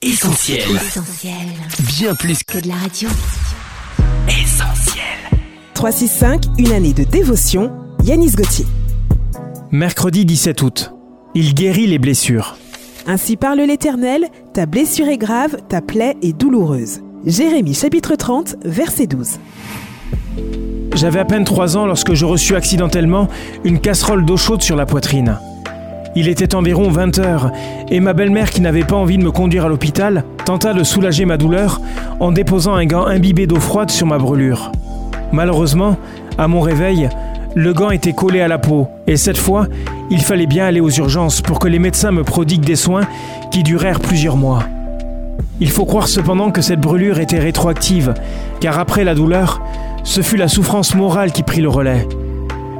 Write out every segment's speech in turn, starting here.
Essentiel. Essentiel. Bien plus Que de la radio. qu'essentiel. 365, une année de dévotion, Yanis Gauthier. Mercredi 17 août. Il guérit les blessures. Ainsi parle l'Éternel, ta blessure est grave, ta plaie est douloureuse. Jérémie chapitre 30, verset 12. J'avais à peine 3 ans lorsque je reçus accidentellement une casserole d'eau chaude sur la poitrine. Il était environ 20 heures et ma belle-mère qui n'avait pas envie de me conduire à l'hôpital tenta de soulager ma douleur en déposant un gant imbibé d'eau froide sur ma brûlure. Malheureusement, à mon réveil, le gant était collé à la peau et cette fois, il fallait bien aller aux urgences pour que les médecins me prodiguent des soins qui durèrent plusieurs mois. Il faut croire cependant que cette brûlure était rétroactive, car après la douleur, ce fut la souffrance morale qui prit le relais.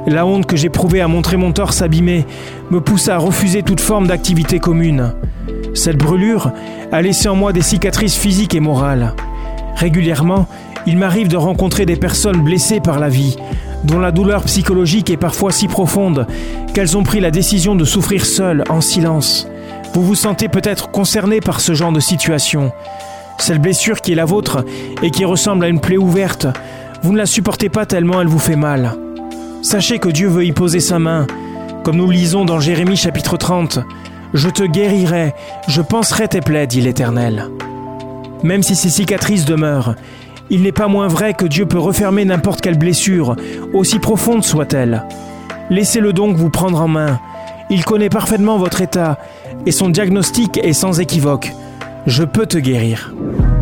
La honte que j'éprouvais à montrer mon torse abîmé me poussa à refuser toute forme d'activité commune. Cette brûlure a laissé en moi des cicatrices physiques et morales. Régulièrement, il m'arrive de rencontrer des personnes blessées par la vie, dont la douleur psychologique est parfois si profonde qu'elles ont pris la décision de souffrir seules, en silence. Vous vous sentez peut-être concerné par ce genre de situation. Cette blessure qui est la vôtre et qui ressemble à une plaie ouverte, vous ne la supportez pas tellement elle vous fait mal. Sachez que Dieu veut y poser sa main. Comme nous lisons dans Jérémie chapitre 30, Je te guérirai, je penserai tes plaies, dit l'Éternel. Même si ces cicatrices demeurent, il n'est pas moins vrai que Dieu peut refermer n'importe quelle blessure, aussi profonde soit-elle. Laissez-le donc vous prendre en main. Il connaît parfaitement votre état, et son diagnostic est sans équivoque. Je peux te guérir.